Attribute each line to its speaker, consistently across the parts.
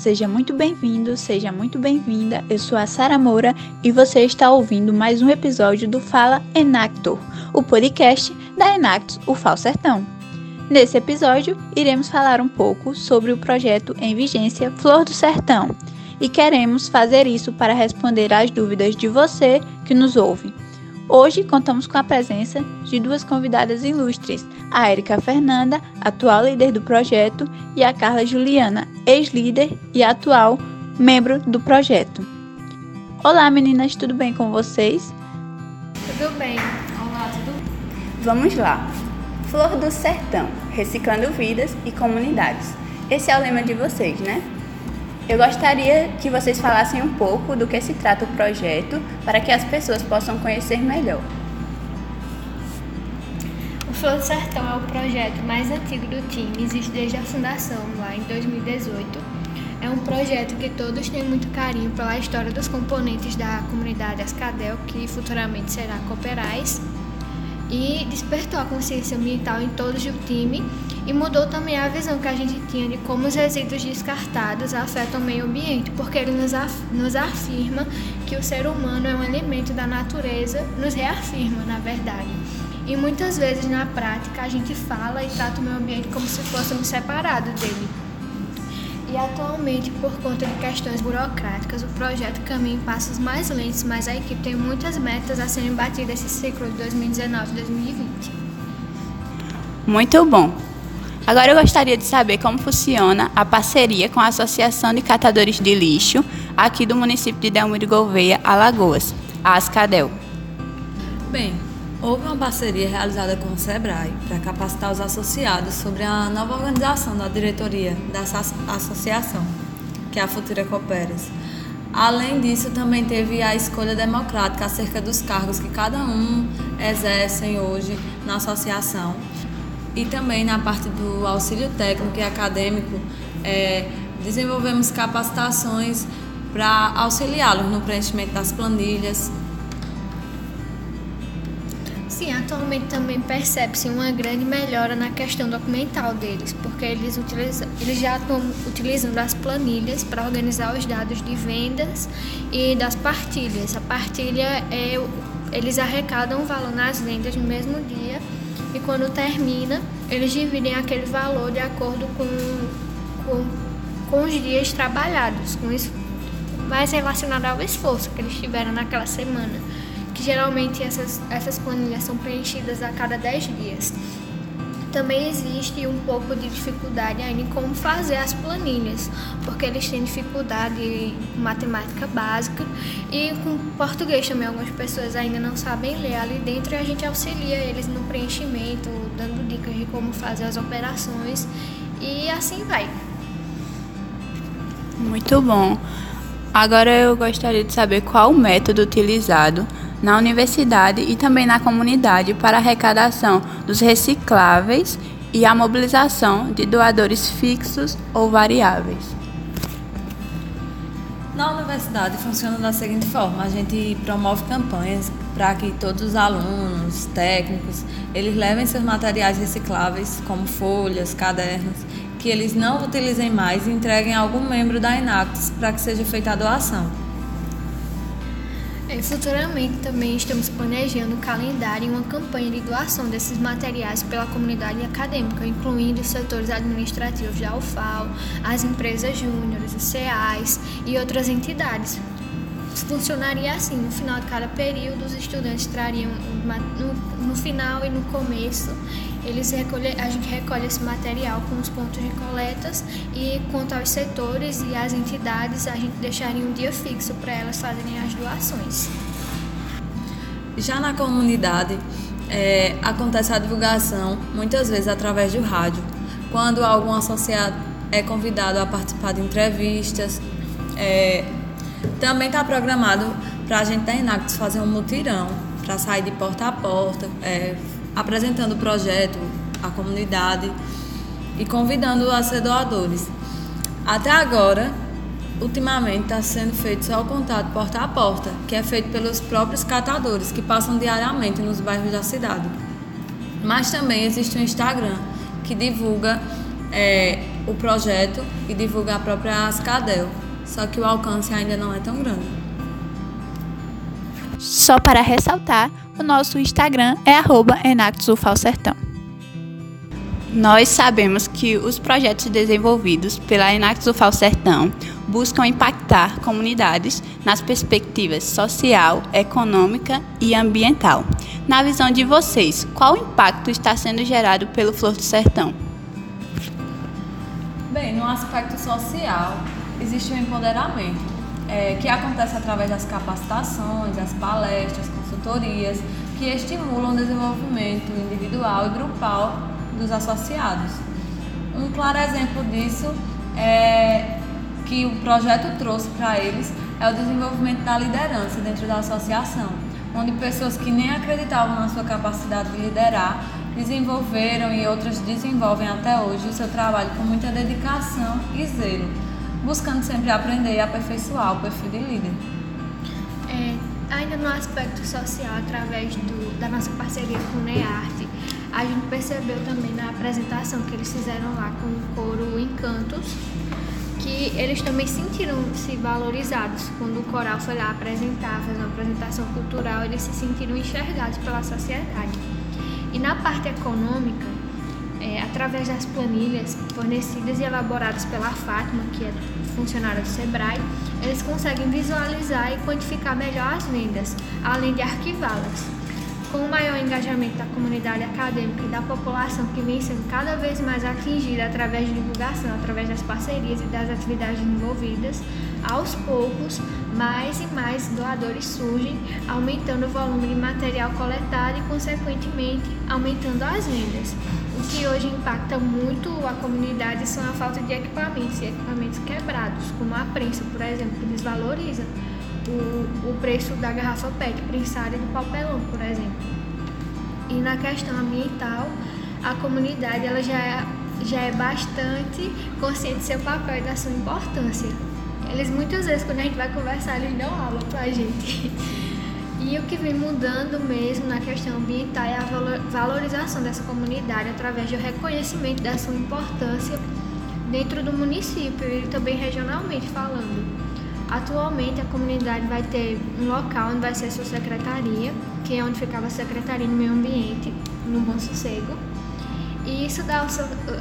Speaker 1: seja muito bem-vindo, seja muito bem-vinda. Eu sou a Sara Moura e você está ouvindo mais um episódio do Fala Enactor, o podcast da Enactus, o Fal Sertão. Nesse episódio, iremos falar um pouco sobre o projeto em vigência Flor do Sertão e queremos fazer isso para responder às dúvidas de você que nos ouve. Hoje contamos com a presença de duas convidadas ilustres, a Érica Fernanda, atual líder do projeto, e a Carla Juliana, ex-líder e atual membro do projeto. Olá meninas, tudo bem com vocês?
Speaker 2: Tudo bem. Olá, tudo?
Speaker 1: Vamos lá. Flor do Sertão, reciclando vidas e comunidades. Esse é o lema de vocês, né? Eu gostaria que vocês falassem um pouco do que se trata o projeto para que as pessoas possam conhecer melhor.
Speaker 2: O Flor do Sertão é o projeto mais antigo do time, existe desde a fundação, lá em 2018. É um projeto que todos têm muito carinho pela história dos componentes da comunidade Ascadel, que futuramente será Cooperais e despertou a consciência ambiental em todos o time e mudou também a visão que a gente tinha de como os resíduos descartados afetam o meio ambiente, porque ele nos, af nos afirma que o ser humano é um elemento da natureza, nos reafirma, na verdade. E muitas vezes na prática a gente fala e trata o meio ambiente como se fôssemos separados dele. E atualmente, por conta de questões burocráticas, o projeto caminha em passos mais lentos, mas a equipe tem muitas metas a serem batidas esse ciclo de 2019 2020.
Speaker 1: Muito bom! Agora eu gostaria de saber como funciona a parceria com a Associação de Catadores de Lixo aqui do município de Delmiro Gouveia, Alagoas, a Ascadel.
Speaker 3: Bem, Houve uma parceria realizada com o SEBRAE para capacitar os associados sobre a nova organização da diretoria dessa associação, que é a Futura Cooperas. Além disso, também teve a escolha democrática acerca dos cargos que cada um exercem hoje na associação. E também na parte do auxílio técnico e acadêmico, é, desenvolvemos capacitações para auxiliá-los no preenchimento das planilhas,
Speaker 2: Sim, atualmente também percebe-se uma grande melhora na questão documental deles, porque eles, utilizam, eles já estão utilizando as planilhas para organizar os dados de vendas e das partilhas. A partilha é eles arrecadam o valor nas vendas no mesmo dia e quando termina, eles dividem aquele valor de acordo com, com, com os dias trabalhados, com mais relacionado ao esforço que eles tiveram naquela semana que geralmente essas, essas planilhas são preenchidas a cada 10 dias. Também existe um pouco de dificuldade ainda em como fazer as planilhas, porque eles têm dificuldade em matemática básica e com português também. Algumas pessoas ainda não sabem ler ali dentro e a gente auxilia eles no preenchimento, dando dicas de como fazer as operações e assim vai.
Speaker 1: Muito bom. Agora eu gostaria de saber qual o método utilizado na universidade e também na comunidade para a arrecadação dos recicláveis e a mobilização de doadores fixos ou variáveis.
Speaker 3: Na universidade funciona da seguinte forma: a gente promove campanhas para que todos os alunos, técnicos, eles levem seus materiais recicláveis, como folhas, cadernos, que eles não utilizem mais e entreguem a algum membro da Enactus para que seja feita a doação.
Speaker 2: É, futuramente também estamos planejando um calendário e uma campanha de doação desses materiais pela comunidade acadêmica, incluindo os setores administrativos da UFAL, as empresas júniores, os CEAs e outras entidades. Funcionaria assim, no final de cada período, os estudantes trariam no, no final e no começo eles recolhe, a gente recolhe esse material com os pontos de coletas e quanto aos setores e as entidades, a gente deixaria um dia fixo para elas fazerem as doações.
Speaker 3: Já na comunidade, é, acontece a divulgação, muitas vezes através do rádio, quando algum associado é convidado a participar de entrevistas. É, também está programado para a gente da Inactus fazer um mutirão para sair de porta a porta, é, apresentando o projeto à comunidade e convidando a ser doadores. Até agora, ultimamente está sendo feito só o contato porta a porta, que é feito pelos próprios catadores que passam diariamente nos bairros da cidade. Mas também existe um Instagram que divulga é, o projeto e divulgar a própria Ascadel. Só que o alcance ainda não é tão grande.
Speaker 1: Só para ressaltar, o nosso Instagram é @enactusufalsertão. Nós sabemos que os projetos desenvolvidos pela Enactus UFAL Sertão buscam impactar comunidades nas perspectivas social, econômica e ambiental. Na visão de vocês, qual impacto está sendo gerado pelo Flor do Sertão?
Speaker 3: Bem, no aspecto social, existe um empoderamento é, que acontece através das capacitações, das palestras, consultorias, que estimulam o desenvolvimento individual e grupal dos associados. Um claro exemplo disso é que o projeto trouxe para eles é o desenvolvimento da liderança dentro da associação, onde pessoas que nem acreditavam na sua capacidade de liderar desenvolveram e outras desenvolvem até hoje o seu trabalho com muita dedicação e zelo, buscando sempre aprender e aperfeiçoar o perfil de líder.
Speaker 2: É, ainda no aspecto social, através do, da nossa parceria com o NEARTE, a gente percebeu também na apresentação que eles fizeram lá com o coro Encantos, que eles também sentiram-se valorizados. Quando o coral foi lá apresentar, fazer uma apresentação cultural, eles se sentiram enxergados pela sociedade. E na parte econômica, é, através das planilhas fornecidas e elaboradas pela Fátima, que é funcionária do Sebrae, eles conseguem visualizar e quantificar melhor as vendas, além de arquivá-las. Com o maior engajamento da comunidade acadêmica e da população que vem sendo cada vez mais atingida através de divulgação, através das parcerias e das atividades envolvidas, aos poucos, mais e mais doadores surgem, aumentando o volume de material coletado e, consequentemente, aumentando as vendas. Hoje impacta muito a comunidade são a falta de equipamentos e equipamentos quebrados, como a prensa, por exemplo, que desvaloriza o, o preço da garrafa PET prensária do papelão, por exemplo. E na questão ambiental, a comunidade ela já é, já é bastante consciente do seu papel e da sua importância. Eles muitas vezes, quando a gente vai conversar, eles dão aula pra gente. E o que vem mudando mesmo na questão ambiental é a valorização dessa comunidade através do reconhecimento da sua importância dentro do município e também regionalmente falando. Atualmente a comunidade vai ter um local onde vai ser a sua secretaria, que é onde ficava a Secretaria do Meio Ambiente, no Bom Sossego. E isso dá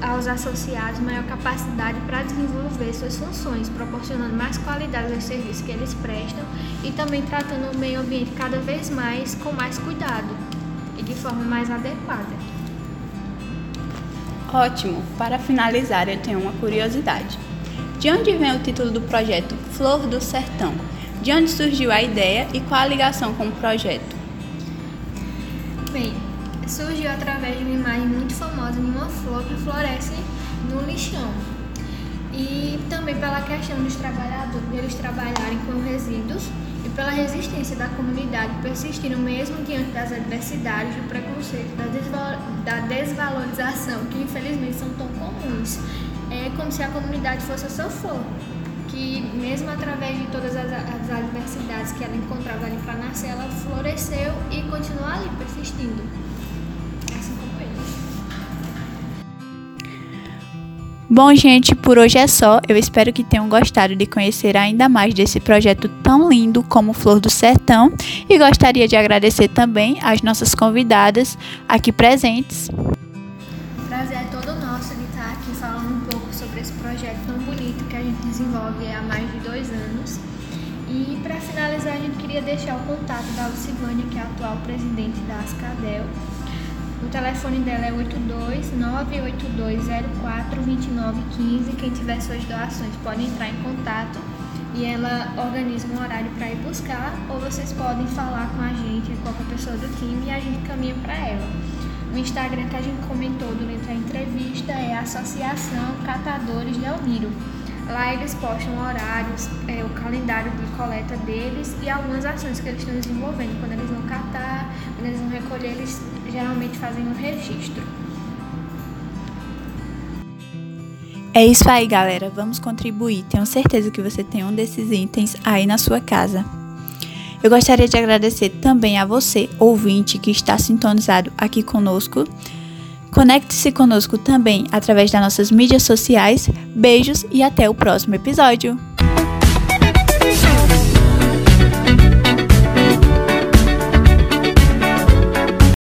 Speaker 2: aos associados maior capacidade para desenvolver suas funções, proporcionando mais qualidade aos serviços que eles prestam e também tratando o meio ambiente cada vez mais com mais cuidado e de forma mais adequada.
Speaker 1: Ótimo! Para finalizar, eu tenho uma curiosidade. De onde vem o título do projeto Flor do Sertão? De onde surgiu a ideia e qual a ligação com o projeto?
Speaker 2: Bem, surgiu através de uma imagem muito famosa de uma flor que floresce no lixão. E também pela questão dos trabalhadores, deles trabalharem com resíduos e pela resistência da comunidade persistir mesmo diante das adversidades, do preconceito, da desvalorização, que infelizmente são tão comuns é como se a comunidade fosse a sua flor, que mesmo através de todas as, as adversidades que ela encontrava ali para nascer, ela floresceu e continua ali persistindo.
Speaker 1: Bom, gente, por hoje é só. Eu espero que tenham gostado de conhecer ainda mais desse projeto tão lindo como Flor do Sertão e gostaria de agradecer também às nossas convidadas aqui presentes.
Speaker 2: Prazer é todo nosso de estar aqui falando um pouco sobre esse projeto tão bonito que a gente desenvolve há mais de dois anos. E para finalizar, a gente queria deixar o contato da Lucivânia, que é a atual presidente da Ascadel. O telefone dela é 82 98204 2915. Quem tiver suas doações pode entrar em contato e ela organiza um horário para ir buscar, ou vocês podem falar com a gente, qualquer pessoa do time, e a gente caminha para ela. O Instagram que a gente comentou durante a entrevista é Associação Catadores de Almiro. Lá eles postam horários, é, o calendário de coleta deles e algumas ações que eles estão desenvolvendo. Quando eles vão catar, quando eles vão recolher, eles geralmente fazem um registro.
Speaker 1: É isso aí, galera. Vamos contribuir. Tenho certeza que você tem um desses itens aí na sua casa. Eu gostaria de agradecer também a você, ouvinte, que está sintonizado aqui conosco Conecte-se conosco também através das nossas mídias sociais. Beijos e até o próximo episódio!